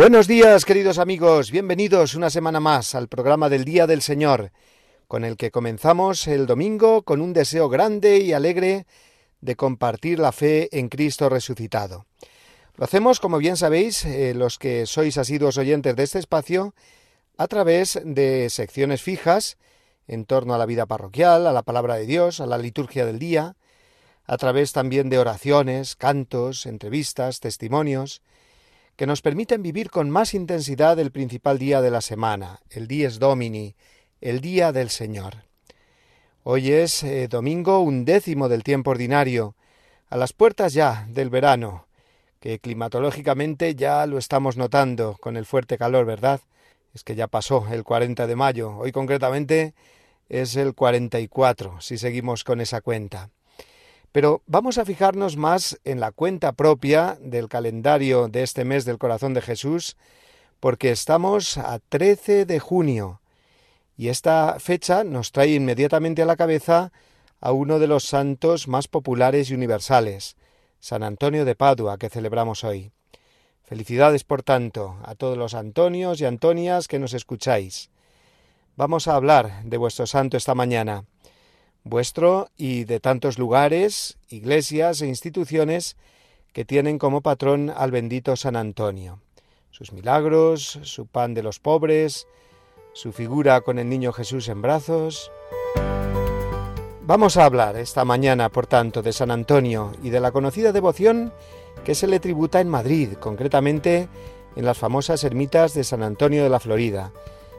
Buenos días, queridos amigos. Bienvenidos una semana más al programa del Día del Señor, con el que comenzamos el domingo con un deseo grande y alegre de compartir la fe en Cristo resucitado. Lo hacemos, como bien sabéis, eh, los que sois asiduos oyentes de este espacio, a través de secciones fijas en torno a la vida parroquial, a la palabra de Dios, a la liturgia del día, a través también de oraciones, cantos, entrevistas, testimonios, que nos permiten vivir con más intensidad el principal día de la semana, el Dies Domini, el Día del Señor. Hoy es eh, domingo undécimo del tiempo ordinario, a las puertas ya del verano, que climatológicamente ya lo estamos notando con el fuerte calor, ¿verdad? Es que ya pasó el 40 de mayo, hoy concretamente es el 44, si seguimos con esa cuenta. Pero vamos a fijarnos más en la cuenta propia del calendario de este mes del corazón de Jesús, porque estamos a 13 de junio y esta fecha nos trae inmediatamente a la cabeza a uno de los santos más populares y universales, San Antonio de Padua, que celebramos hoy. Felicidades, por tanto, a todos los Antonios y Antonias que nos escucháis. Vamos a hablar de vuestro santo esta mañana vuestro y de tantos lugares, iglesias e instituciones que tienen como patrón al bendito San Antonio. Sus milagros, su pan de los pobres, su figura con el niño Jesús en brazos. Vamos a hablar esta mañana, por tanto, de San Antonio y de la conocida devoción que se le tributa en Madrid, concretamente en las famosas ermitas de San Antonio de la Florida.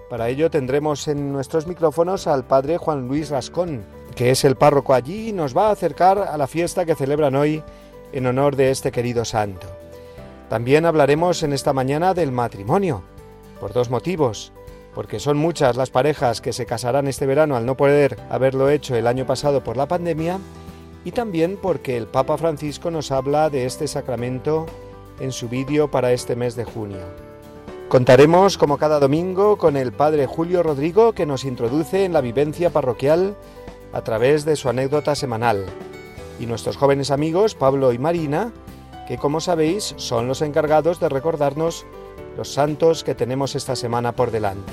Para ello tendremos en nuestros micrófonos al padre Juan Luis Rascón, que es el párroco allí nos va a acercar a la fiesta que celebran hoy en honor de este querido santo. También hablaremos en esta mañana del matrimonio, por dos motivos, porque son muchas las parejas que se casarán este verano al no poder haberlo hecho el año pasado por la pandemia, y también porque el Papa Francisco nos habla de este sacramento en su vídeo para este mes de junio. Contaremos, como cada domingo, con el Padre Julio Rodrigo, que nos introduce en la vivencia parroquial a través de su anécdota semanal, y nuestros jóvenes amigos Pablo y Marina, que como sabéis son los encargados de recordarnos los santos que tenemos esta semana por delante.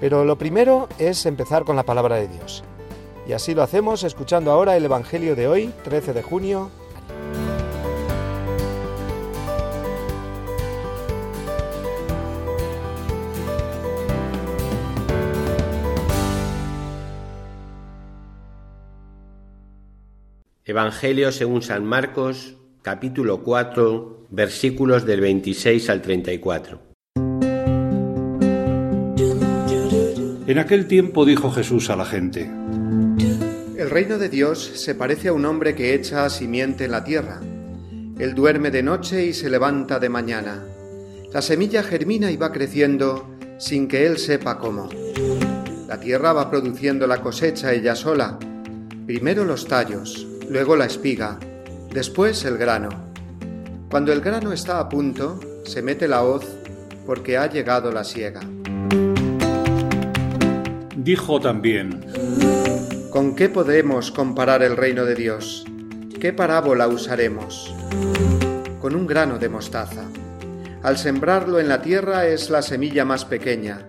Pero lo primero es empezar con la palabra de Dios. Y así lo hacemos escuchando ahora el Evangelio de hoy, 13 de junio, Evangelio según San Marcos, capítulo 4, versículos del 26 al 34. En aquel tiempo dijo Jesús a la gente, El reino de Dios se parece a un hombre que echa simiente en la tierra. Él duerme de noche y se levanta de mañana. La semilla germina y va creciendo sin que él sepa cómo. La tierra va produciendo la cosecha ella sola. Primero los tallos, luego la espiga, después el grano. Cuando el grano está a punto, se mete la hoz porque ha llegado la siega. Dijo también, ¿Con qué podemos comparar el reino de Dios? ¿Qué parábola usaremos? Con un grano de mostaza. Al sembrarlo en la tierra es la semilla más pequeña,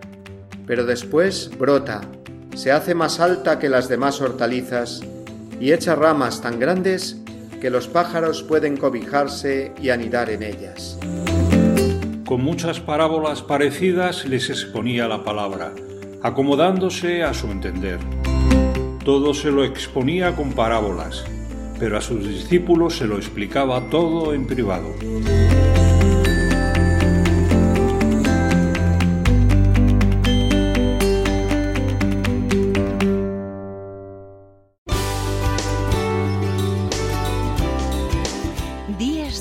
pero después brota, se hace más alta que las demás hortalizas y echa ramas tan grandes que los pájaros pueden cobijarse y anidar en ellas. Con muchas parábolas parecidas les exponía la palabra, acomodándose a su entender. Todo se lo exponía con parábolas, pero a sus discípulos se lo explicaba todo en privado.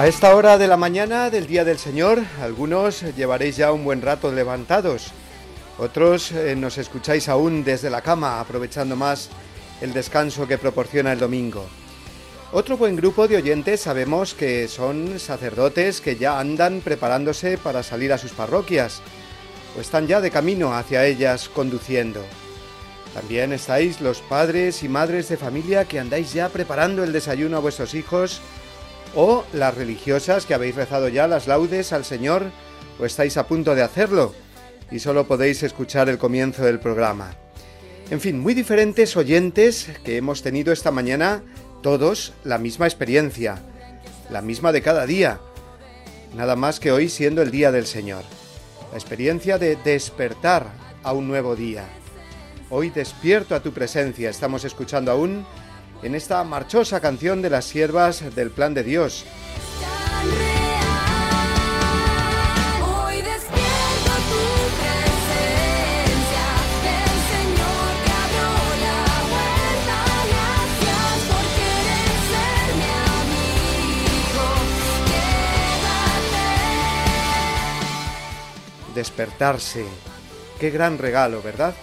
A esta hora de la mañana del Día del Señor, algunos llevaréis ya un buen rato levantados, otros eh, nos escucháis aún desde la cama, aprovechando más el descanso que proporciona el domingo. Otro buen grupo de oyentes sabemos que son sacerdotes que ya andan preparándose para salir a sus parroquias, o están ya de camino hacia ellas conduciendo. También estáis los padres y madres de familia que andáis ya preparando el desayuno a vuestros hijos, o las religiosas que habéis rezado ya las laudes al Señor o estáis a punto de hacerlo y solo podéis escuchar el comienzo del programa. En fin, muy diferentes oyentes que hemos tenido esta mañana, todos la misma experiencia, la misma de cada día, nada más que hoy siendo el día del Señor, la experiencia de despertar a un nuevo día. Hoy despierto a tu presencia, estamos escuchando aún en esta marchosa canción de las siervas del plan de Dios. Despertarse. Qué gran regalo, ¿verdad?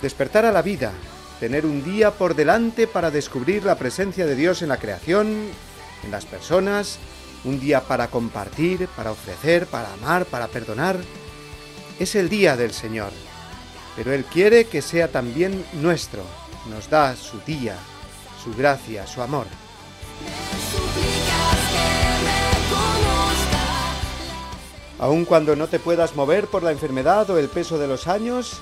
Despertar a la vida, tener un día por delante para descubrir la presencia de Dios en la creación, en las personas, un día para compartir, para ofrecer, para amar, para perdonar. Es el día del Señor, pero Él quiere que sea también nuestro. Nos da su día, su gracia, su amor. Aun cuando no te puedas mover por la enfermedad o el peso de los años,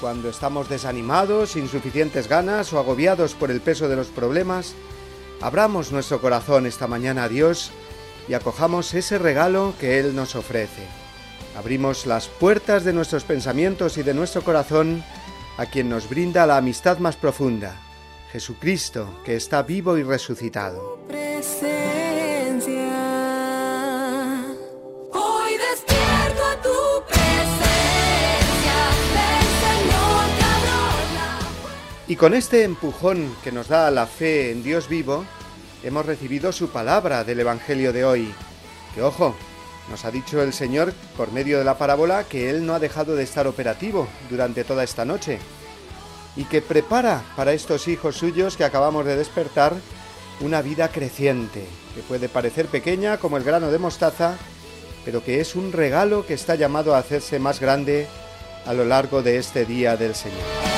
cuando estamos desanimados, sin suficientes ganas o agobiados por el peso de los problemas, Abramos nuestro corazón esta mañana a Dios y acojamos ese regalo que Él nos ofrece. Abrimos las puertas de nuestros pensamientos y de nuestro corazón a quien nos brinda la amistad más profunda, Jesucristo, que está vivo y resucitado. Y con este empujón que nos da la fe en Dios vivo, hemos recibido su palabra del Evangelio de hoy. Que ojo, nos ha dicho el Señor por medio de la parábola que Él no ha dejado de estar operativo durante toda esta noche y que prepara para estos hijos suyos que acabamos de despertar una vida creciente, que puede parecer pequeña como el grano de mostaza, pero que es un regalo que está llamado a hacerse más grande a lo largo de este día del Señor.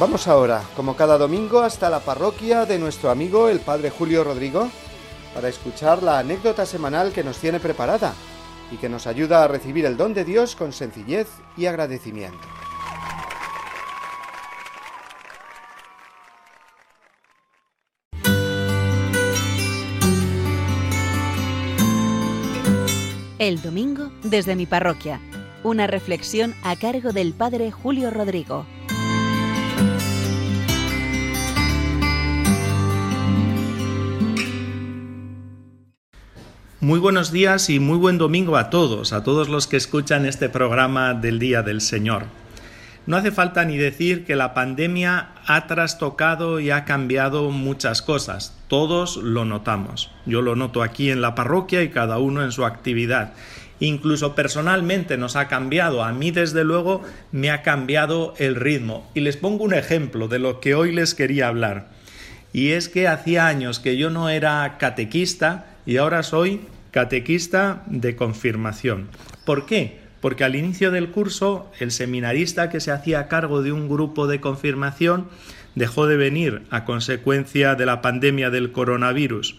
Vamos ahora, como cada domingo, hasta la parroquia de nuestro amigo el Padre Julio Rodrigo para escuchar la anécdota semanal que nos tiene preparada y que nos ayuda a recibir el don de Dios con sencillez y agradecimiento. El domingo desde mi parroquia. Una reflexión a cargo del Padre Julio Rodrigo. Muy buenos días y muy buen domingo a todos, a todos los que escuchan este programa del Día del Señor. No hace falta ni decir que la pandemia ha trastocado y ha cambiado muchas cosas. Todos lo notamos. Yo lo noto aquí en la parroquia y cada uno en su actividad. Incluso personalmente nos ha cambiado. A mí desde luego me ha cambiado el ritmo. Y les pongo un ejemplo de lo que hoy les quería hablar. Y es que hacía años que yo no era catequista y ahora soy catequista de confirmación. ¿Por qué? Porque al inicio del curso el seminarista que se hacía cargo de un grupo de confirmación dejó de venir a consecuencia de la pandemia del coronavirus.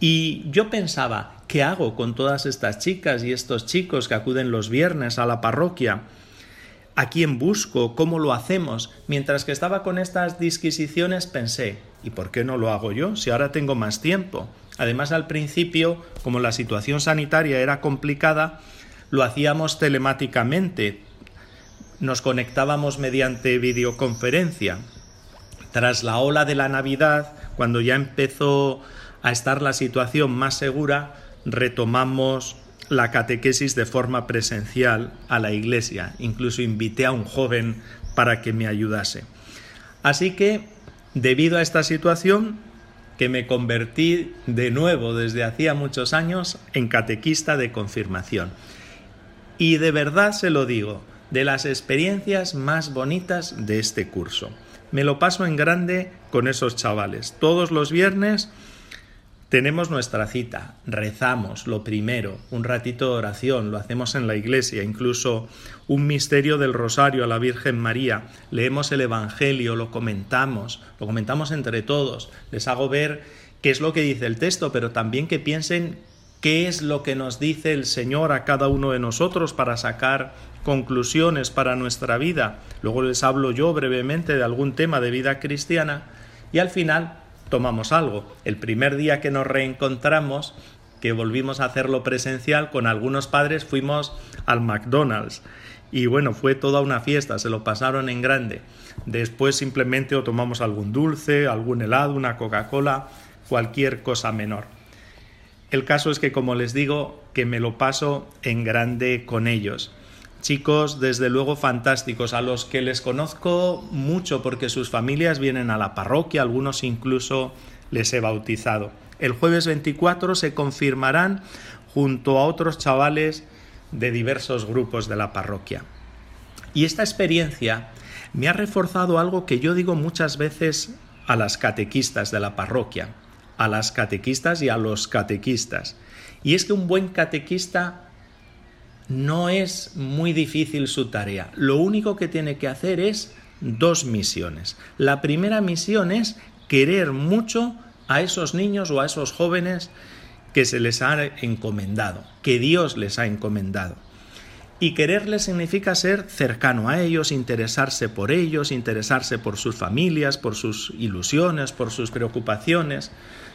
Y yo pensaba, ¿qué hago con todas estas chicas y estos chicos que acuden los viernes a la parroquia? ¿A quién busco? ¿Cómo lo hacemos? Mientras que estaba con estas disquisiciones pensé, ¿y por qué no lo hago yo si ahora tengo más tiempo? Además, al principio, como la situación sanitaria era complicada, lo hacíamos telemáticamente. Nos conectábamos mediante videoconferencia. Tras la ola de la Navidad, cuando ya empezó a estar la situación más segura, retomamos la catequesis de forma presencial a la iglesia. Incluso invité a un joven para que me ayudase. Así que, debido a esta situación, que me convertí de nuevo desde hacía muchos años en catequista de confirmación. Y de verdad se lo digo, de las experiencias más bonitas de este curso. Me lo paso en grande con esos chavales. Todos los viernes tenemos nuestra cita, rezamos lo primero, un ratito de oración, lo hacemos en la iglesia, incluso un misterio del rosario a la Virgen María, leemos el Evangelio, lo comentamos, lo comentamos entre todos, les hago ver qué es lo que dice el texto, pero también que piensen qué es lo que nos dice el Señor a cada uno de nosotros para sacar conclusiones para nuestra vida. Luego les hablo yo brevemente de algún tema de vida cristiana y al final tomamos algo. El primer día que nos reencontramos, que volvimos a hacerlo presencial, con algunos padres fuimos al McDonald's. Y bueno, fue toda una fiesta, se lo pasaron en grande. Después simplemente o tomamos algún dulce, algún helado, una Coca-Cola, cualquier cosa menor. El caso es que, como les digo, que me lo paso en grande con ellos. Chicos, desde luego fantásticos, a los que les conozco mucho porque sus familias vienen a la parroquia, algunos incluso les he bautizado. El jueves 24 se confirmarán junto a otros chavales de diversos grupos de la parroquia. Y esta experiencia me ha reforzado algo que yo digo muchas veces a las catequistas de la parroquia, a las catequistas y a los catequistas. Y es que un buen catequista no es muy difícil su tarea. Lo único que tiene que hacer es dos misiones. La primera misión es querer mucho a esos niños o a esos jóvenes que se les ha encomendado, que Dios les ha encomendado. Y quererles significa ser cercano a ellos, interesarse por ellos, interesarse por sus familias, por sus ilusiones, por sus preocupaciones.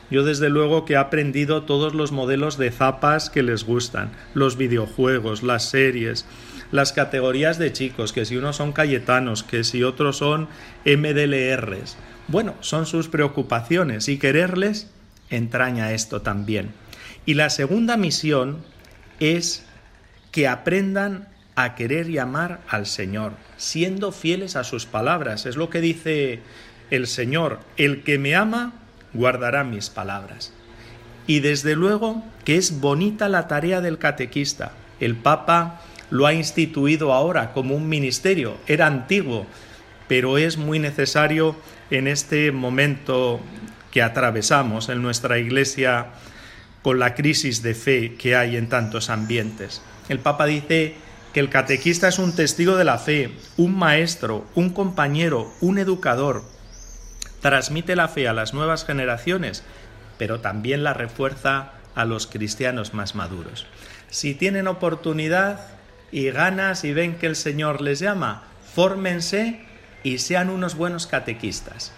Yo desde luego que he aprendido todos los modelos de zapas que les gustan, los videojuegos, las series, las categorías de chicos, que si unos son cayetanos, que si otros son MDLRs. Bueno, son sus preocupaciones y quererles entraña esto también. Y la segunda misión es que aprendan a querer y amar al Señor, siendo fieles a sus palabras. Es lo que dice el Señor, el que me ama guardará mis palabras. Y desde luego que es bonita la tarea del catequista. El Papa lo ha instituido ahora como un ministerio, era antiguo, pero es muy necesario en este momento que atravesamos en nuestra iglesia con la crisis de fe que hay en tantos ambientes. El Papa dice que el catequista es un testigo de la fe, un maestro, un compañero, un educador. Transmite la fe a las nuevas generaciones, pero también la refuerza a los cristianos más maduros. Si tienen oportunidad y ganas y ven que el Señor les llama, fórmense y sean unos buenos catequistas,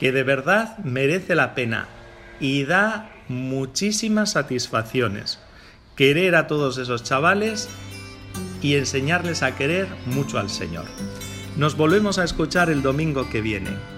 que de verdad merece la pena y da muchísimas satisfacciones querer a todos esos chavales y enseñarles a querer mucho al Señor. Nos volvemos a escuchar el domingo que viene.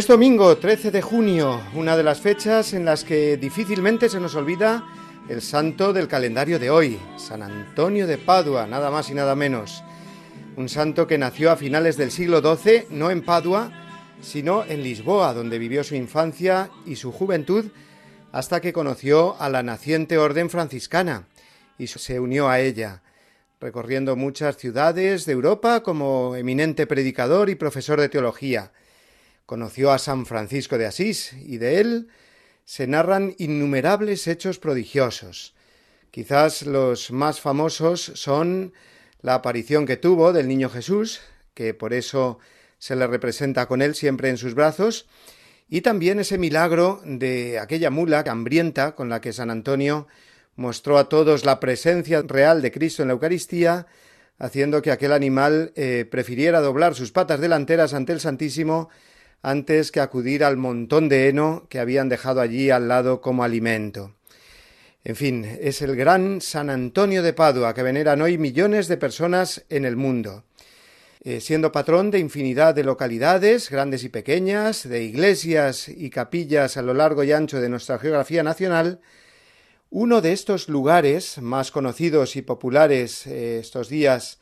Es domingo 13 de junio, una de las fechas en las que difícilmente se nos olvida el santo del calendario de hoy, San Antonio de Padua, nada más y nada menos. Un santo que nació a finales del siglo XII, no en Padua, sino en Lisboa, donde vivió su infancia y su juventud hasta que conoció a la naciente orden franciscana y se unió a ella, recorriendo muchas ciudades de Europa como eminente predicador y profesor de teología Conoció a San Francisco de Asís y de él se narran innumerables hechos prodigiosos. Quizás los más famosos son la aparición que tuvo del niño Jesús, que por eso se le representa con él siempre en sus brazos, y también ese milagro de aquella mula hambrienta con la que San Antonio mostró a todos la presencia real de Cristo en la Eucaristía, haciendo que aquel animal eh, prefiriera doblar sus patas delanteras ante el Santísimo antes que acudir al montón de heno que habían dejado allí al lado como alimento. En fin, es el gran San Antonio de Padua que veneran hoy millones de personas en el mundo. eh, siendo patrón de infinidad de localidades, grandes y pequeñas, de iglesias y capillas a lo largo y ancho de nuestra geografía nacional, uno de estos lugares más conocidos y populares eh, estos días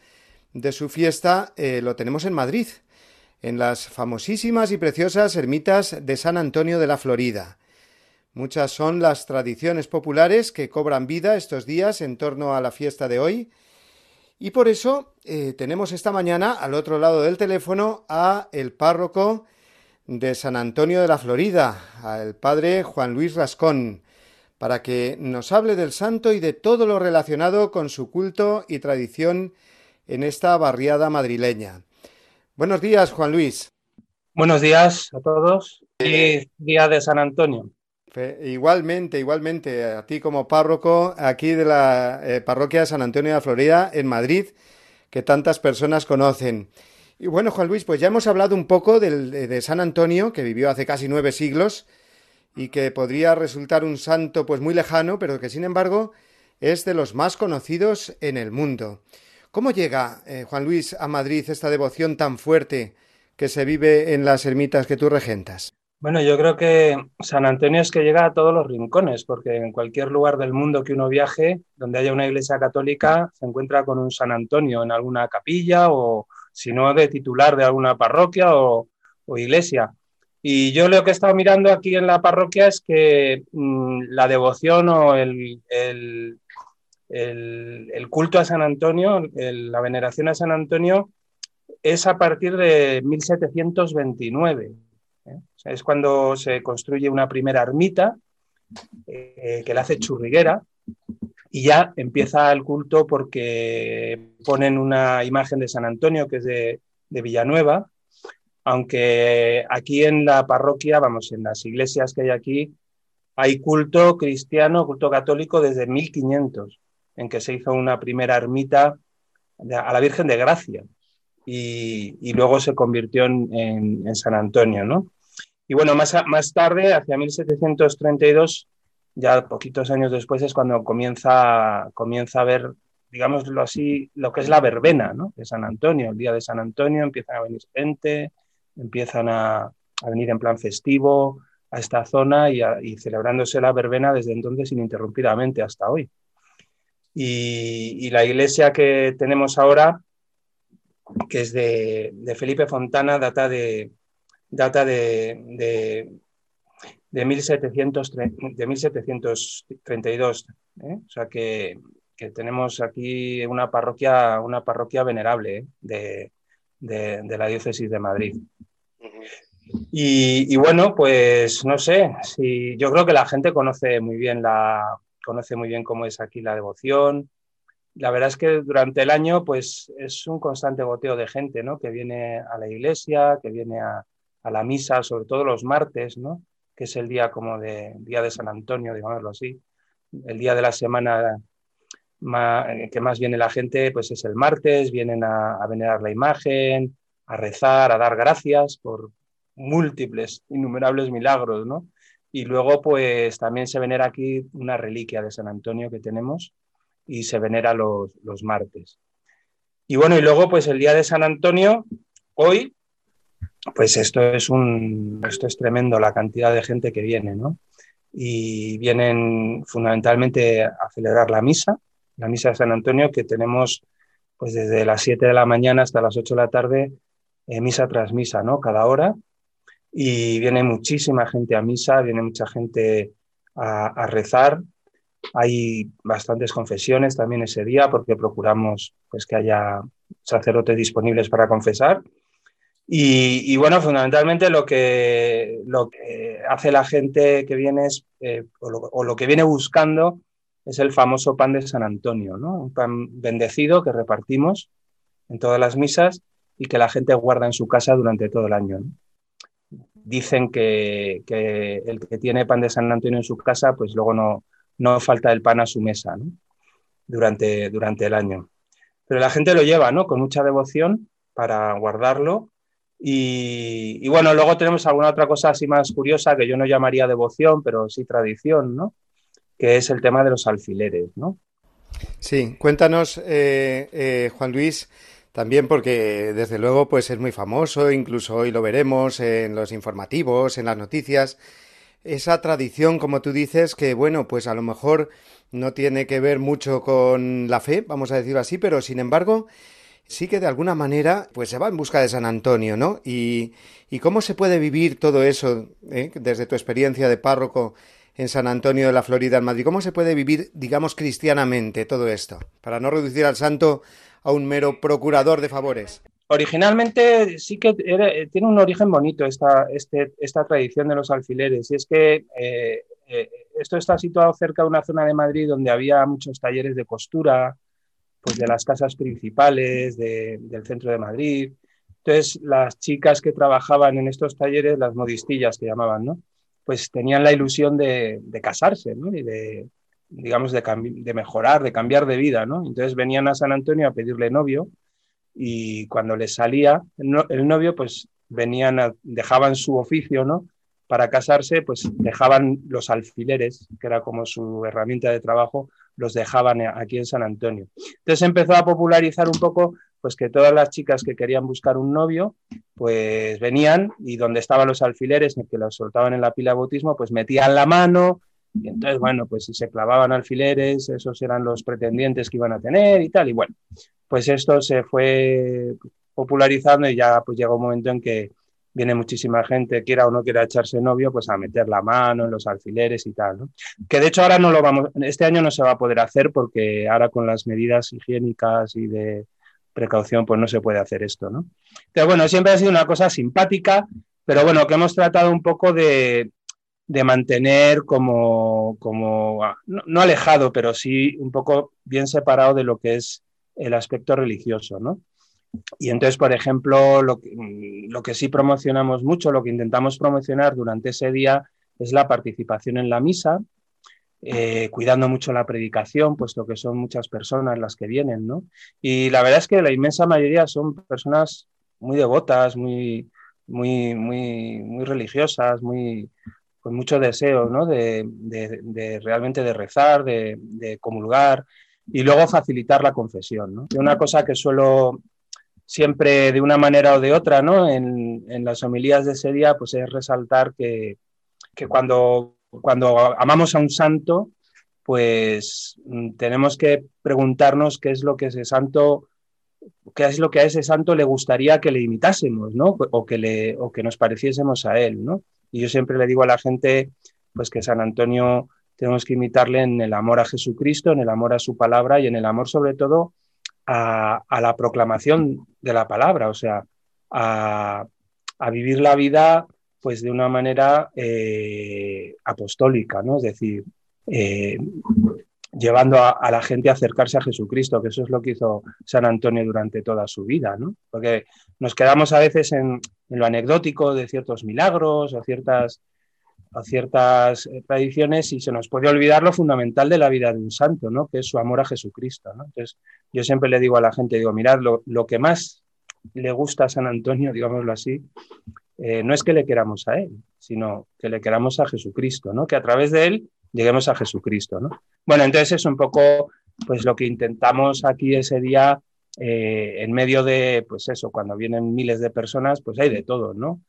de su fiesta eh, lo tenemos en Madrid, en las famosísimas y preciosas ermitas de San Antonio de la Florida. Muchas son las tradiciones populares que cobran vida estos días en torno a la fiesta de hoy, y por eso eh, tenemos esta mañana al otro lado del teléfono a el párroco de San Antonio de la Florida, al padre Juan Luis Rascón, para que nos hable del santo y de todo lo relacionado con su culto y tradición en esta barriada madrileña. Buenos días, Juan Luis. Buenos días a todos. y día de San Antonio. Igualmente, igualmente, a ti como párroco aquí de la eh, parroquia de San Antonio de la Florida, en Madrid, que tantas personas conocen. Y bueno, Juan Luis, pues ya hemos hablado un poco de San Antonio, que vivió hace casi nueve siglos y que podría resultar un santo pues muy lejano, pero que sin embargo es de los más conocidos en el mundo. ¿Cómo llega, eh, Juan Luis, a Madrid esta devoción tan fuerte que se vive en las ermitas que tú regentas? Bueno, yo creo que San Antonio es que llega a todos los rincones, porque en cualquier lugar del mundo que uno viaje, donde haya una iglesia católica, se encuentra con un San Antonio en alguna capilla o, si no, de titular de alguna parroquia o, iglesia. Y yo lo que he estado mirando aquí en la parroquia es que mm, la devoción o el, el, culto a San Antonio, la veneración a San Antonio, es a partir de 1729 es cuando se construye una primera ermita eh, que la hace churriguera y ya empieza el culto porque ponen una imagen de San Antonio que es de, Villanueva, aunque aquí en la parroquia, vamos, en las iglesias que hay aquí, hay culto cristiano, culto católico desde 1500, en que se hizo una primera ermita a la Virgen de Gracia y, luego se convirtió en, San Antonio, ¿no? Y bueno, más, tarde, hacia 1732, ya poquitos años después, es cuando comienza, comienza a ver, digámoslo así, lo que es la verbena ¿no? de San Antonio. El día de San Antonio empiezan a venir gente, empiezan a, a venir en plan festivo a esta zona y, y, celebrándose la verbena desde entonces ininterrumpidamente hasta hoy. Y, y la iglesia que tenemos ahora, que es de, de Felipe Fontana, data de, data de, de, de, 1732. ¿eh? O sea que, tenemos aquí una parroquia, una parroquia venerable ¿eh? de, la diócesis de Madrid. Y, bueno, pues no sé, si, yo creo que la gente conoce muy bien la conoce muy bien cómo es aquí la devoción. La verdad es que durante el año, pues es un constante goteo de gente, ¿no? Que viene a la iglesia, que viene a, a la misa, sobre todo los martes, ¿no? que es el día como de día de San Antonio, digámoslo así, el día de la semana que más viene la gente, pues es el martes, vienen a, venerar la imagen, a rezar, a dar gracias por múltiples, innumerables milagros, ¿no? Y luego, pues también se venera aquí una reliquia de San Antonio que tenemos y se venera los, los martes. Y bueno, y luego, pues el día de San Antonio, hoy pues esto es, un, esto es tremendo, la cantidad de gente que viene, ¿no? Y vienen fundamentalmente a celebrar la misa, la misa de San Antonio, que tenemos pues desde las 7 de la mañana hasta las 8 de la tarde, eh, misa tras misa, ¿no? Cada hora. Y viene muchísima gente a misa, viene mucha gente a, rezar. Hay bastantes confesiones también ese día porque procuramos pues, que haya sacerdotes disponibles para confesar y, bueno, fundamentalmente lo que, lo que hace la gente que viene es, eh, o, lo, que viene buscando es el famoso pan de San Antonio, ¿no? Un pan bendecido que repartimos en todas las misas y que la gente guarda en su casa durante todo el año. Dicen que, que, el que tiene pan de San Antonio en su casa, pues luego no, no falta el pan a su mesa ¿no? durante, durante el año. Pero la gente lo lleva ¿no? con mucha devoción para guardarlo y, bueno, luego tenemos alguna otra cosa así más curiosa que yo no llamaría devoción, pero sí tradición, ¿no? Que es el tema de los alfileres, ¿no? Sí, cuéntanos, eh, eh, Juan Luis, También porque desde luego pues es muy famoso, incluso hoy lo veremos en los informativos, en las noticias. Esa tradición, como tú dices, que bueno, pues a lo mejor no tiene que ver mucho con la fe, vamos a decirlo así, pero sin embargo sí que de alguna manera pues se va en busca de San Antonio, ¿no? Y, y cómo se puede vivir todo eso eh? desde tu experiencia de párroco en San Antonio de la Florida, en Madrid. ¿Cómo se puede vivir, digamos, cristianamente todo esto? Para no reducir al santo a un mero procurador de favores. Originalmente sí que tiene un origen bonito esta, este, esta tradición de los alfileres, y es que eh, eh, esto está situado cerca de una zona de Madrid donde había muchos talleres de costura, pues de las casas principales del centro de Madrid. Entonces, las chicas que trabajaban en estos talleres, las modistillas que llamaban, ¿no? Pues tenían la ilusión de, casarse, ¿no? Y de, digamos, de, de, mejorar, de cambiar de vida, ¿no? Entonces venían a San Antonio a pedirle novio y cuando les salía el, novio, pues venían, dejaban su oficio, ¿no? Para casarse, pues dejaban los alfileres, que era como su herramienta de trabajo, los dejaban aquí en San Antonio. Entonces empezó a popularizar un poco, pues que todas las chicas que querían buscar un novio, pues venían y donde estaban los alfileres, que los soltaban en la pila de bautismo, pues metían la mano, y entonces, bueno, pues si se clavaban alfileres, esos eran los pretendientes que iban a tener y tal. Y bueno, pues esto se fue popularizando y ya pues llegó un momento en que viene muchísima gente, quiera o no quiera echarse novio, pues a meter la mano en los alfileres y tal, ¿no? Que de hecho ahora no lo vamos, este año no se va a poder hacer porque ahora con las medidas higiénicas y de precaución, pues no se puede hacer esto, ¿no? Pero bueno, siempre ha sido una cosa simpática, pero bueno, que hemos tratado un poco de, de mantener como, como ah, no, alejado, pero sí un poco bien separado de lo que es el aspecto religioso, ¿no? Y entonces, por ejemplo, lo que, mm, lo que sí promocionamos mucho, lo que intentamos promocionar durante ese día es la participación en la misa, eh, cuidando mucho la predicación, puesto que son muchas personas las que vienen, ¿no? Y la verdad es que la inmensa mayoría son personas muy devotas, muy, muy, muy, muy religiosas, muy, con mucho deseo ¿no? de, realmente de rezar, de, comulgar y luego facilitar la confesión. ¿no? Una cosa que suelo siempre de una manera o de otra ¿no? en, las homilías de ese día pues es resaltar que, cuando, cuando amamos a un santo pues mm, tenemos que preguntarnos qué es lo que ese santo qué es lo que a ese santo le gustaría que le imitásemos, ¿no? O que, le, o que nos pareciésemos a él, ¿no? Y yo siempre le digo a la gente, pues que San Antonio tenemos que imitarle en el amor a Jesucristo, en el amor a su palabra y en el amor sobre todo a, la proclamación de la palabra, o sea, a, vivir la vida pues de una manera eh, apostólica, ¿no? Es decir, eh, llevando a, la gente a acercarse a Jesucristo, que eso es lo que hizo San Antonio durante toda su vida, ¿no? Porque nos quedamos a veces en, lo anecdótico de ciertos milagros o ciertas, ciertas eh, tradiciones y se nos puede olvidar lo fundamental de la vida de un santo, ¿no? Que es su amor a Jesucristo, ¿no? Entonces, yo siempre le digo a la gente, digo, mirad, lo, lo que más le gusta a San Antonio, digámoslo así, eh, no es que le queramos a él, sino que le queramos a Jesucristo, ¿no? Que a través de él lleguemos a Jesucristo, ¿no? Bueno, entonces es un poco pues lo que intentamos aquí ese día eh, en medio de, pues eso, cuando vienen miles de personas, pues hay de todo, ¿no?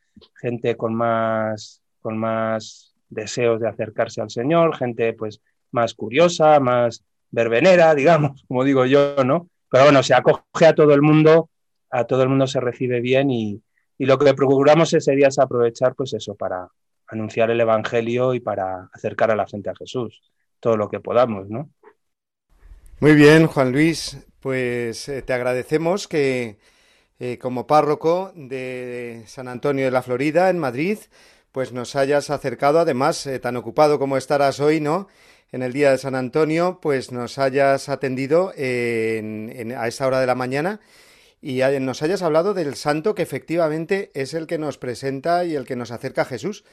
Gente con más, con más deseos de acercarse al Señor, gente pues más curiosa, más verbenera, digamos, como digo yo, ¿no? Pero bueno, se acoge a todo el mundo, a todo el mundo se recibe bien y, y lo que procuramos ese día es aprovechar, pues eso, para, anunciar el Evangelio y para acercar a la gente a Jesús, todo lo que podamos, ¿no? Muy bien, Juan Luis, pues eh, te agradecemos que eh, como párroco de San Antonio de la Florida, en Madrid, pues nos hayas acercado, además, eh, tan ocupado como estarás hoy, ¿no? En el día de San Antonio, pues nos hayas atendido a esa hora de la mañana y nos hayas hablado del santo que efectivamente es el que nos presenta y el que nos acerca a Jesús.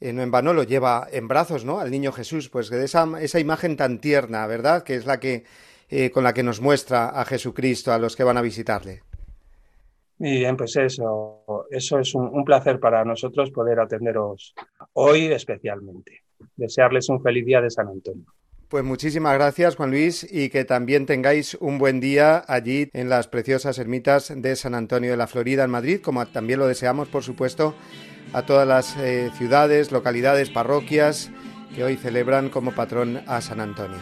Eh, no en vano lo lleva en brazos, ¿no? Al niño Jesús, pues de esa, esa imagen tan tierna, ¿verdad? Que es la que eh, con la que nos muestra a Jesucristo a los que van a visitarle. Muy bien, pues eso, eso es un, placer para nosotros poder atenderos hoy especialmente. Desearles un feliz día de San Antonio. Pues muchísimas gracias, Juan Luis, y que también tengáis un buen día allí en las preciosas ermitas de San Antonio de la Florida, en Madrid, como también lo deseamos, por supuesto, a todas las eh, ciudades, localidades, parroquias que hoy celebran como patrón a San Antonio.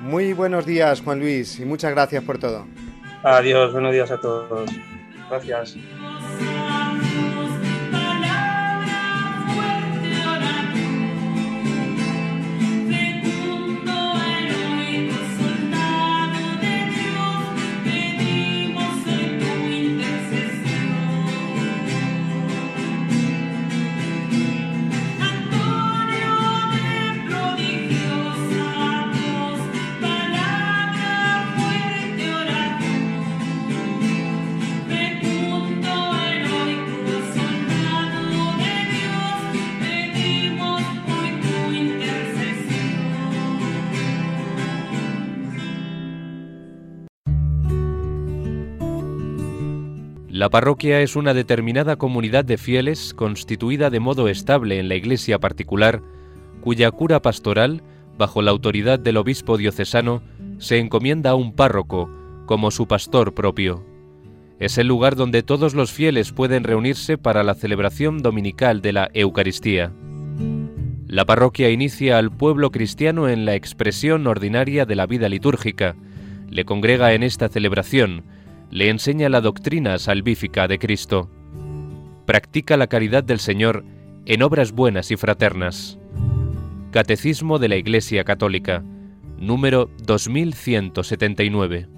Muy buenos días, Juan Luis, y muchas gracias por todo. Adiós, buenos días a todos. Gracias. La parroquia es una determinada comunidad de fieles constituida de modo estable en la iglesia particular, cuya cura pastoral, bajo la autoridad del obispo diocesano, se encomienda a un párroco como su pastor propio. Es el lugar donde todos los fieles pueden reunirse para la celebración dominical de la Eucaristía. La parroquia inicia al pueblo cristiano en la expresión ordinaria de la vida litúrgica, le congrega en esta celebración, le enseña la doctrina salvífica de Cristo. Practica la caridad del Señor en obras buenas y fraternas. Catecismo de la Iglesia Católica, número 2179.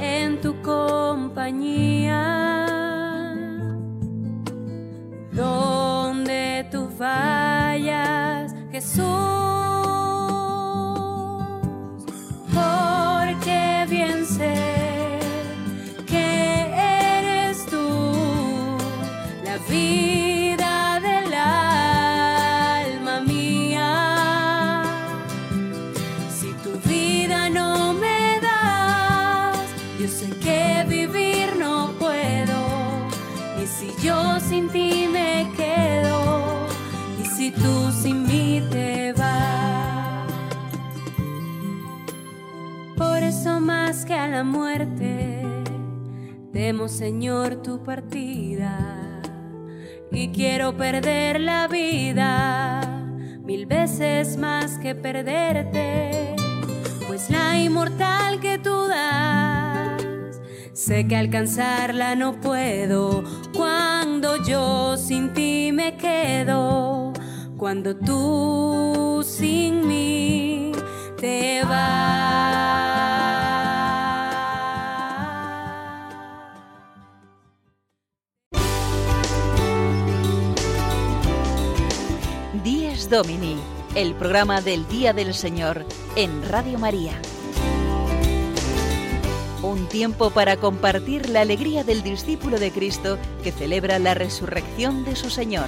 en tu compañía, donde tú vayas, Jesús, temo Señor tu partida. Y quiero perder la vida. Mil veces más que perderte, pues la inmortal que tú das Sé que alcanzarla no puedo. Cuando yo sin ti me quedo, cuando tú sin mí te vas. Domini, el programa del Día del Señor en Radio María. Un tiempo para compartir la alegría del discípulo de Cristo que celebra la resurrección de su Señor.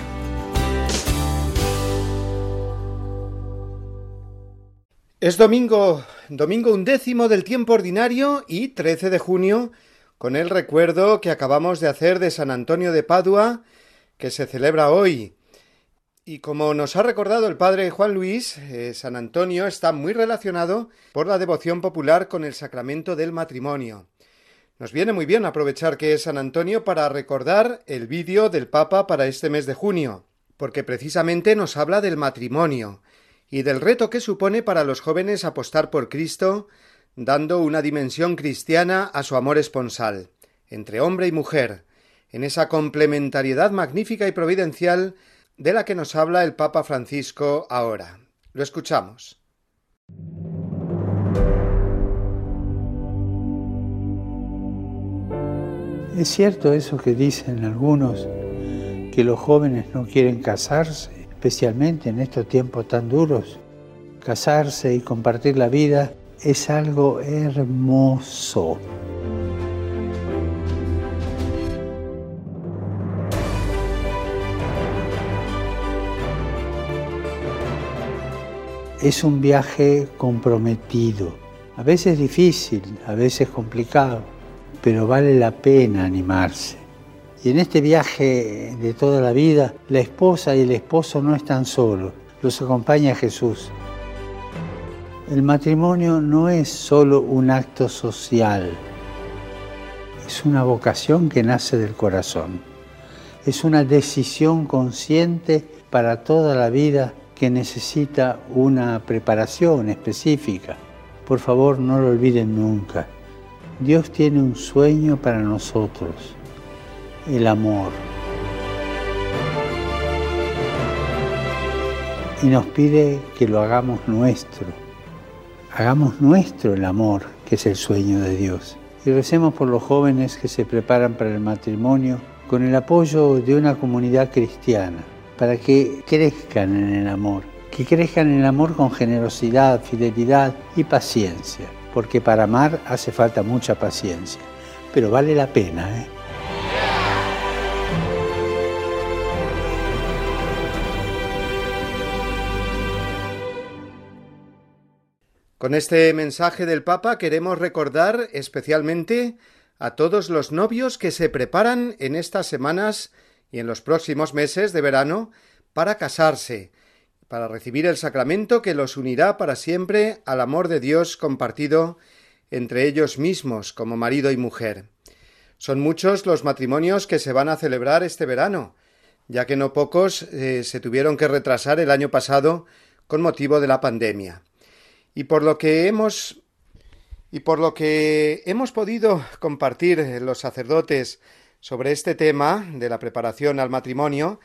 Es domingo, domingo undécimo del tiempo ordinario y 13 de junio, con el recuerdo que acabamos de hacer de San Antonio de Padua, que se celebra hoy. Y como nos ha recordado el padre Juan Luis, eh, San Antonio está muy relacionado por la devoción popular con el sacramento del matrimonio. Nos viene muy bien aprovechar que es San Antonio para recordar el vídeo del Papa para este mes de junio, porque precisamente nos habla del matrimonio y del reto que supone para los jóvenes apostar por Cristo, dando una dimensión cristiana a su amor esponsal, entre hombre y mujer, en esa complementariedad magnífica y providencial de la que nos habla el Papa Francisco ahora. Lo escuchamos. Es cierto eso que dicen algunos, que los jóvenes no quieren casarse, especialmente en estos tiempos tan duros. Casarse y compartir la vida es algo hermoso. Es un viaje comprometido, a veces difícil, a veces complicado, pero vale la pena animarse. Y en este viaje de toda la vida, la esposa y el esposo no están solos, los acompaña Jesús. El matrimonio no es solo un acto social, es una vocación que nace del corazón. Es una decisión consciente para toda la vida que necesita una preparación específica. Por favor, no lo olviden nunca. Dios tiene un sueño para nosotros, el amor. Y nos pide que lo hagamos nuestro. Hagamos nuestro el amor, que es el sueño de Dios. Y recemos por los jóvenes que se preparan para el matrimonio con el apoyo de una comunidad cristiana para que crezcan en el amor, que crezcan en el amor con generosidad, fidelidad y paciencia, porque para amar hace falta mucha paciencia, pero vale la pena. ¿eh? Con este mensaje del Papa queremos recordar especialmente a todos los novios que se preparan en estas semanas y en los próximos meses de verano para casarse, para recibir el sacramento que los unirá para siempre al amor de Dios compartido entre ellos mismos como marido y mujer. Son muchos los matrimonios que se van a celebrar este verano, ya que no pocos eh, se tuvieron que retrasar el año pasado con motivo de la pandemia. Y por lo que hemos y por lo que hemos podido compartir los sacerdotes sobre este tema de la preparación al matrimonio,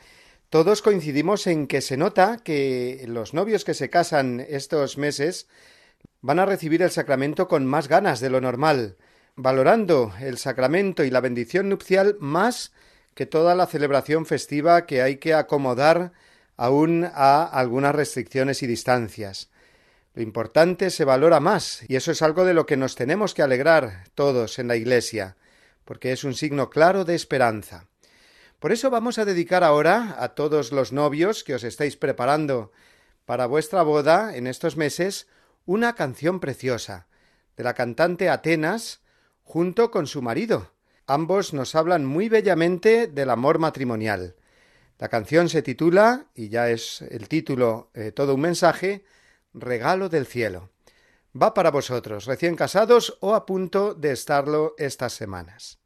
todos coincidimos en que se nota que los novios que se casan estos meses van a recibir el sacramento con más ganas de lo normal, valorando el sacramento y la bendición nupcial más que toda la celebración festiva que hay que acomodar aún a algunas restricciones y distancias. Lo importante se valora más, y eso es algo de lo que nos tenemos que alegrar todos en la Iglesia, porque es un signo claro de esperanza. Por eso vamos a dedicar ahora a todos los novios que os estáis preparando para vuestra boda en estos meses una canción preciosa de la cantante Atenas junto con su marido. Ambos nos hablan muy bellamente del amor matrimonial. La canción se titula, y ya es el título eh, todo un mensaje, Regalo del cielo. Va para vosotros, recién casados o a punto de estarlo estas semanas.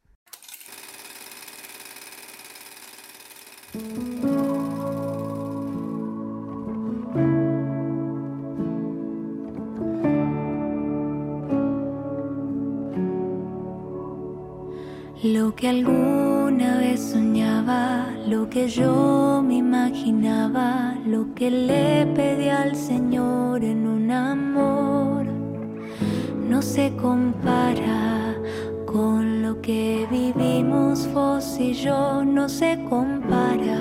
Lo que alguna vez soñaba, lo que yo me imaginaba, lo que le pedí al Señor en un amor, no se compara con lo que vivimos vos y yo, no se compara.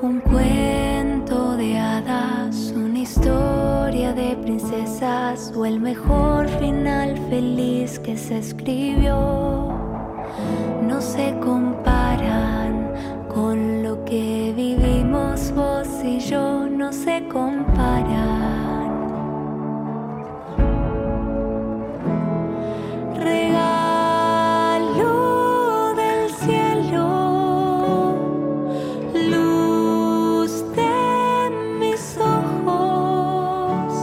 Un cuento de hadas, una historia de princesas o el mejor final feliz que se escribió. No se comparan con lo que vivimos vos y yo, no se comparan. Regalo del cielo, luz de mis ojos.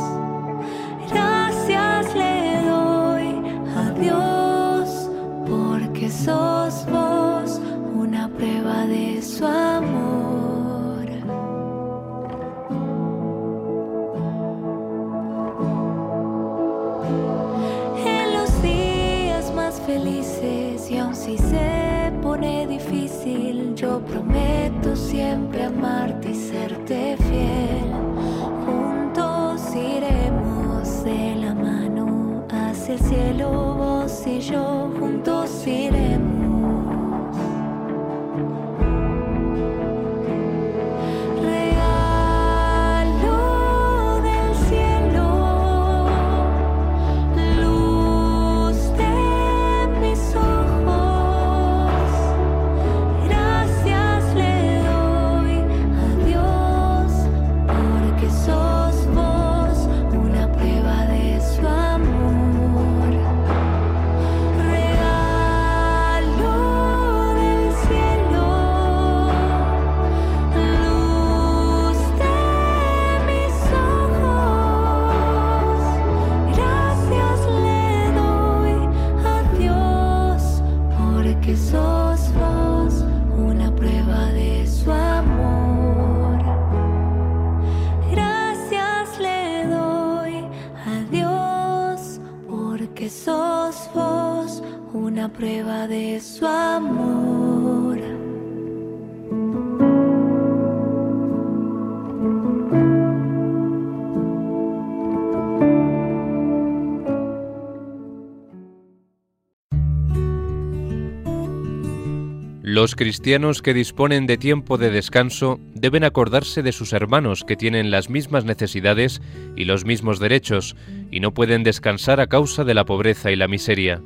Gracias le doy a Dios porque sos vos una prueba de su amor. Difícil, Los cristianos que disponen de tiempo de descanso deben acordarse de sus hermanos que tienen las mismas necesidades y los mismos derechos y no pueden descansar a causa de la pobreza y la miseria.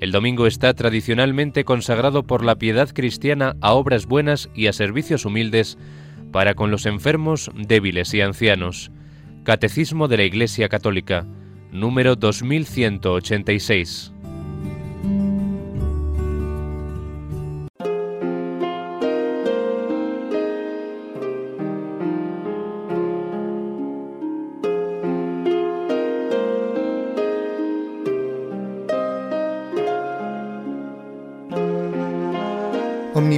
El domingo está tradicionalmente consagrado por la piedad cristiana a obras buenas y a servicios humildes para con los enfermos, débiles y ancianos. Catecismo de la Iglesia Católica, número 2186.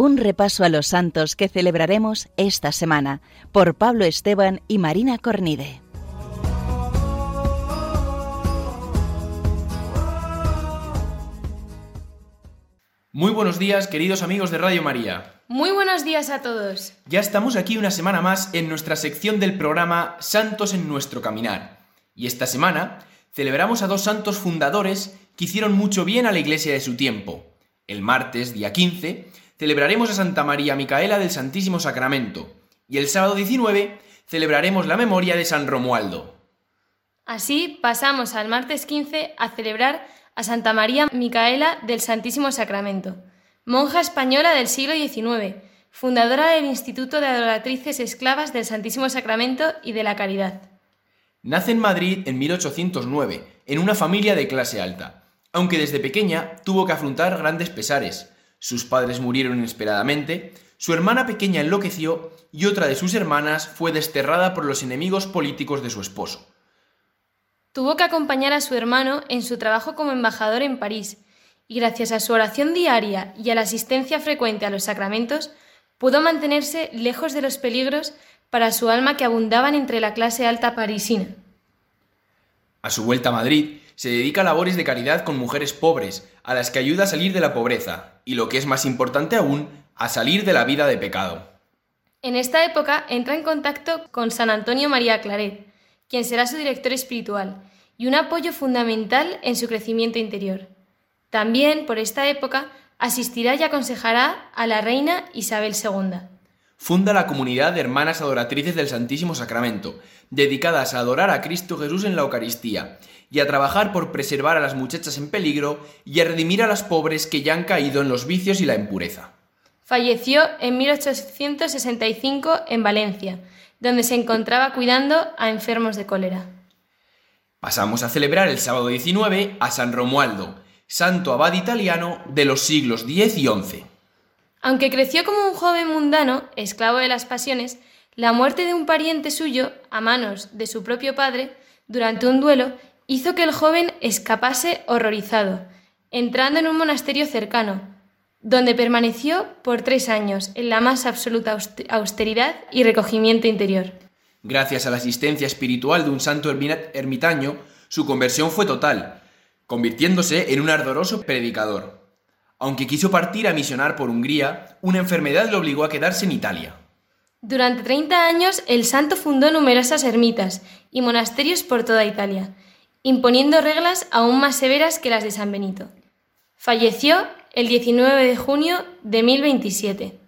Un repaso a los santos que celebraremos esta semana por Pablo Esteban y Marina Cornide. Muy buenos días, queridos amigos de Radio María. Muy buenos días a todos. Ya estamos aquí una semana más en nuestra sección del programa Santos en nuestro caminar. Y esta semana celebramos a dos santos fundadores que hicieron mucho bien a la iglesia de su tiempo. El martes, día 15, celebraremos a Santa María Micaela del Santísimo Sacramento. Y el sábado 19 celebraremos la memoria de San Romualdo. Así pasamos al martes 15 a celebrar a Santa María Micaela del Santísimo Sacramento, monja española del siglo XIX, fundadora del Instituto de Adoratrices Esclavas del Santísimo Sacramento y de la Caridad. Nace en Madrid en 1809, en una familia de clase alta, aunque desde pequeña tuvo que afrontar grandes pesares. Sus padres murieron inesperadamente, su hermana pequeña enloqueció y otra de sus hermanas fue desterrada por los enemigos políticos de su esposo. Tuvo que acompañar a su hermano en su trabajo como embajador en París, y gracias a su oración diaria y a la asistencia frecuente a los sacramentos, pudo mantenerse lejos de los peligros para su alma que abundaban entre la clase alta parisina. A su vuelta a Madrid, se dedica a labores de caridad con mujeres pobres, a las que ayuda a salir de la pobreza, y lo que es más importante aún, a salir de la vida de pecado. En esta época entra en contacto con San Antonio María Claret, quien será su director espiritual, y un apoyo fundamental en su crecimiento interior. También, por esta época, asistirá y aconsejará a la reina Isabel II. Funda la comunidad de hermanas adoratrices del Santísimo Sacramento, dedicadas a adorar a Cristo Jesús en la Eucaristía y a trabajar por preservar a las muchachas en peligro y a redimir a las pobres que ya han caído en los vicios y la impureza. Falleció en 1865 en Valencia, donde se encontraba cuidando a enfermos de cólera. Pasamos a celebrar el sábado 19 a San Romualdo, santo abad italiano de los siglos X y XI. Aunque creció como un joven mundano, esclavo de las pasiones, la muerte de un pariente suyo, a manos de su propio padre, durante un duelo, hizo que el joven escapase horrorizado, entrando en un monasterio cercano, donde permaneció por tres años en la más absoluta austeridad y recogimiento interior. Gracias a la asistencia espiritual de un santo ermitaño, su conversión fue total, convirtiéndose en un ardoroso predicador. Aunque quiso partir a misionar por Hungría, una enfermedad le obligó a quedarse en Italia. Durante 30 años el santo fundó numerosas ermitas y monasterios por toda Italia, imponiendo reglas aún más severas que las de San Benito. Falleció el 19 de junio de 1027.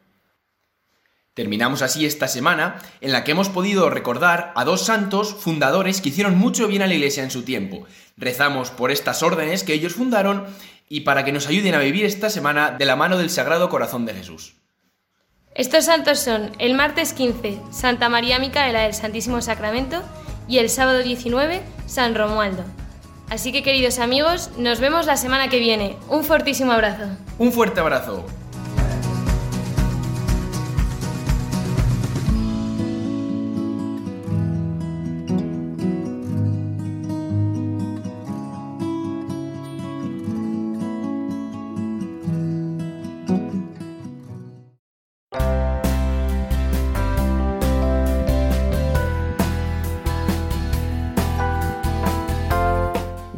Terminamos así esta semana en la que hemos podido recordar a dos santos fundadores que hicieron mucho bien a la Iglesia en su tiempo. Rezamos por estas órdenes que ellos fundaron y para que nos ayuden a vivir esta semana de la mano del Sagrado Corazón de Jesús. Estos santos son el martes 15, Santa María Micaela del Santísimo Sacramento y el sábado 19, San Romualdo. Así que queridos amigos, nos vemos la semana que viene. Un fortísimo abrazo. Un fuerte abrazo.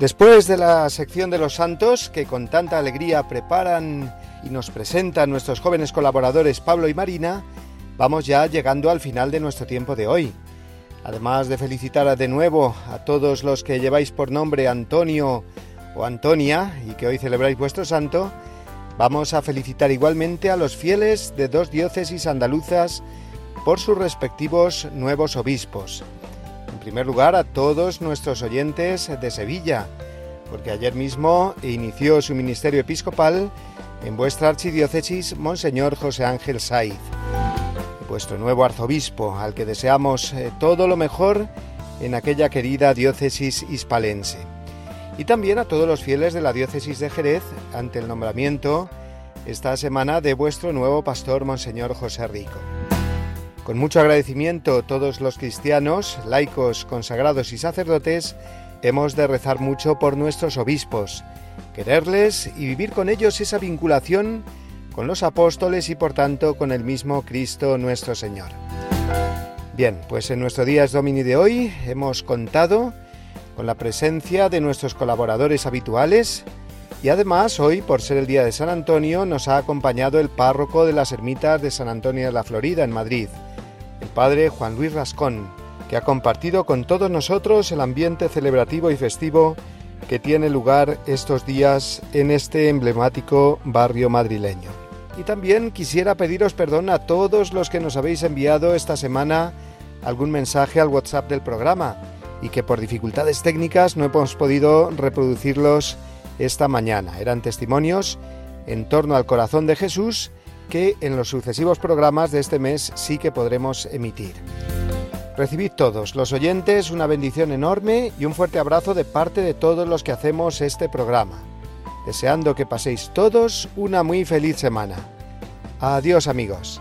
Después de la sección de los santos, que con tanta alegría preparan y nos presentan nuestros jóvenes colaboradores Pablo y Marina, vamos ya llegando al final de nuestro tiempo de hoy. Además de felicitar de nuevo a todos los que lleváis por nombre Antonio o Antonia y que hoy celebráis vuestro santo, vamos a felicitar igualmente a los fieles de dos diócesis andaluzas por sus respectivos nuevos obispos. En primer lugar, a todos nuestros oyentes de Sevilla, porque ayer mismo inició su ministerio episcopal en vuestra archidiócesis Monseñor José Ángel Saiz. vuestro nuevo arzobispo, al que deseamos eh, todo lo mejor en aquella querida diócesis hispalense. Y también a todos los fieles de la diócesis de Jerez ante el nombramiento esta semana de vuestro nuevo pastor, Monseñor José Rico. Con mucho agradecimiento todos los cristianos, laicos, consagrados y sacerdotes, hemos de rezar mucho por nuestros obispos, quererles y vivir con ellos esa vinculación con los apóstoles y por tanto con el mismo Cristo nuestro Señor. Bien, pues en nuestro Días Domini de hoy hemos contado con la presencia de nuestros colaboradores habituales y además hoy, por ser el Día de San Antonio, nos ha acompañado el párroco de las ermitas de San Antonio de la Florida en Madrid, el padre Juan Luis Rascón, que ha compartido con todos nosotros el ambiente celebrativo y festivo que tiene lugar estos días en este emblemático barrio madrileño. Y también quisiera pediros perdón a todos los que nos habéis enviado esta semana algún mensaje al WhatsApp del programa y que por dificultades técnicas no hemos podido reproducirlos esta mañana. Eran testimonios en torno al corazón de Jesús que en los sucesivos programas de este mes sí que podremos emitir. Recibid todos los oyentes una bendición enorme y un fuerte abrazo de parte de todos los que hacemos este programa deseando que paséis todos una muy feliz semana. Adiós amigos.